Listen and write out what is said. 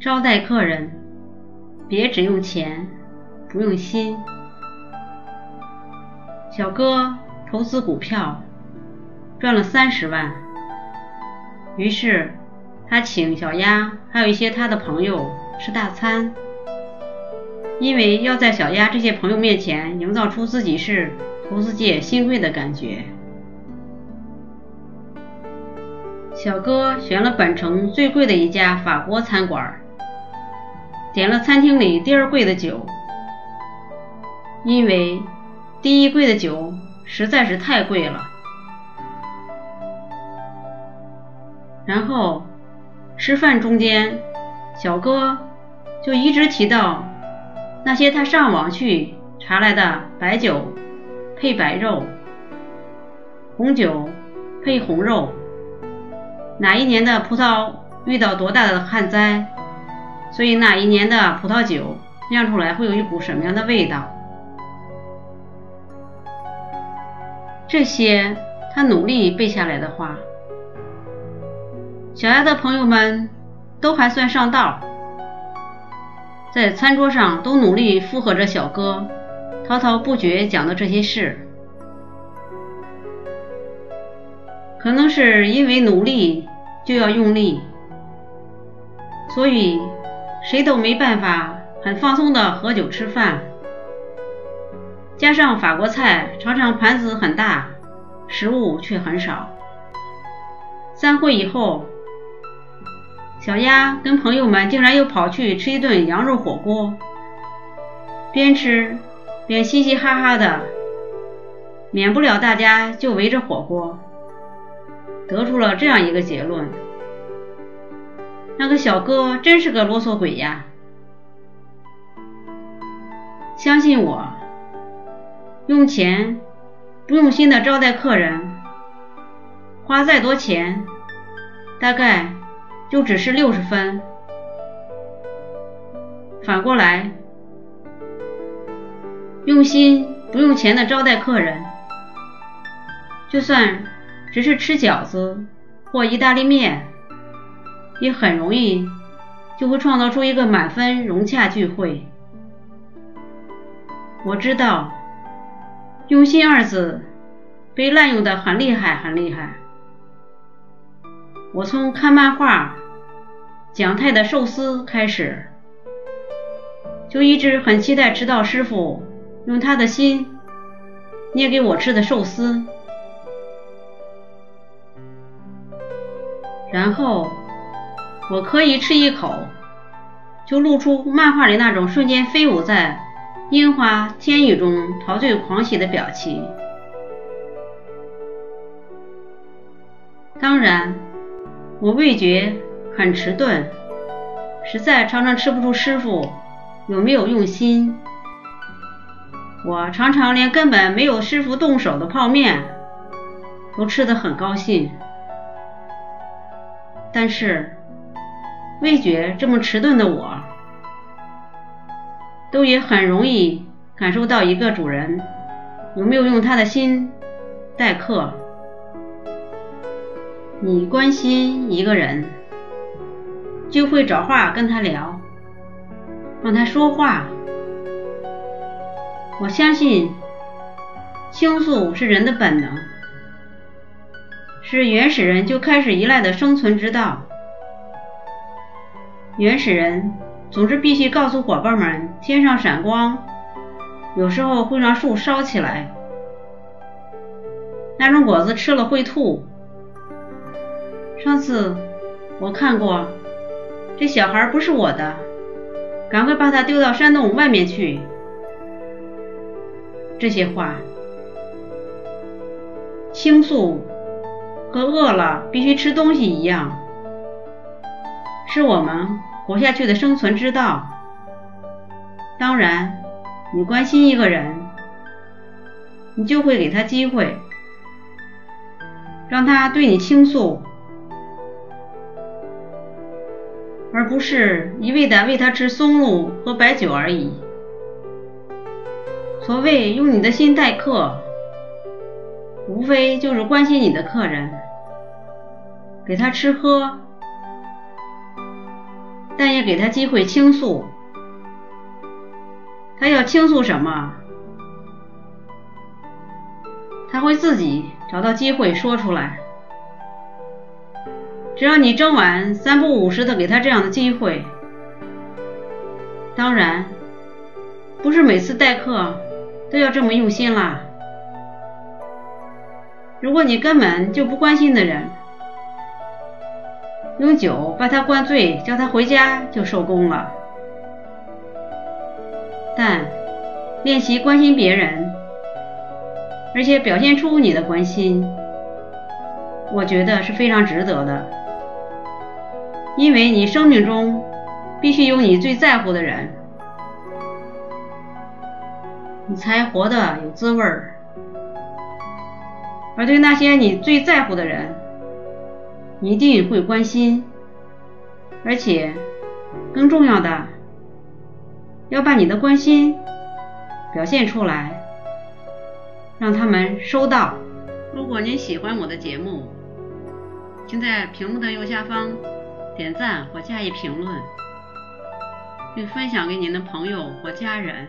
招待客人，别只用钱，不用心。小哥投资股票，赚了三十万，于是他请小丫还有一些他的朋友吃大餐，因为要在小丫这些朋友面前营造出自己是投资界新贵的感觉。小哥选了本城最贵的一家法国餐馆。点了餐厅里第二贵的酒，因为第一贵的酒实在是太贵了。然后吃饭中间，小哥就一直提到那些他上网去查来的白酒配白肉，红酒配红肉，哪一年的葡萄遇到多大的旱灾？所以那一年的葡萄酒酿出来会有一股什么样的味道？这些他努力背下来的话，小丫的朋友们都还算上道，在餐桌上都努力附和着小哥滔滔不绝讲的这些事。可能是因为努力就要用力，所以。谁都没办法很放松的喝酒吃饭，加上法国菜常常盘子很大，食物却很少。散会以后，小丫跟朋友们竟然又跑去吃一顿羊肉火锅，边吃边嘻嘻哈哈的，免不了大家就围着火锅，得出了这样一个结论。那个小哥真是个啰嗦鬼呀！相信我，用钱不用心的招待客人，花再多钱，大概就只是六十分。反过来，用心不用钱的招待客人，就算只是吃饺子或意大利面。也很容易就会创造出一个满分融洽聚会。我知道“用心”二字被滥用的很厉害，很厉害。我从看漫画蒋太的寿司开始，就一直很期待吃到师傅用他的心捏给我吃的寿司，然后。我可以吃一口，就露出漫画里那种瞬间飞舞在樱花天雨中陶醉狂喜的表情。当然，我味觉很迟钝，实在常常吃不出师傅有没有用心。我常常连根本没有师傅动手的泡面都吃得很高兴，但是。味觉这么迟钝的我，都也很容易感受到一个主人有没有用他的心待客。你关心一个人，就会找话跟他聊，让他说话。我相信倾诉是人的本能，是原始人就开始依赖的生存之道。原始人总是必须告诉伙伴们，天上闪光，有时候会让树烧起来。那种果子吃了会吐。上次我看过，这小孩不是我的，赶快把他丢到山洞外面去。这些话倾诉和饿了必须吃东西一样，是我们。活下去的生存之道。当然，你关心一个人，你就会给他机会，让他对你倾诉，而不是一味的喂他吃松露和白酒而已。所谓用你的心待客，无非就是关心你的客人，给他吃喝。但也给他机会倾诉。他要倾诉什么，他会自己找到机会说出来。只要你整晚三不五时的给他这样的机会，当然不是每次代课都要这么用心啦。如果你根本就不关心的人，用酒把他灌醉，叫他回家就收工了。但练习关心别人，而且表现出你的关心，我觉得是非常值得的。因为你生命中必须有你最在乎的人，你才活得有滋味儿。而对那些你最在乎的人，一定会关心，而且更重要的，要把你的关心表现出来，让他们收到。如果您喜欢我的节目，请在屏幕的右下方点赞或加以评论，并分享给您的朋友或家人。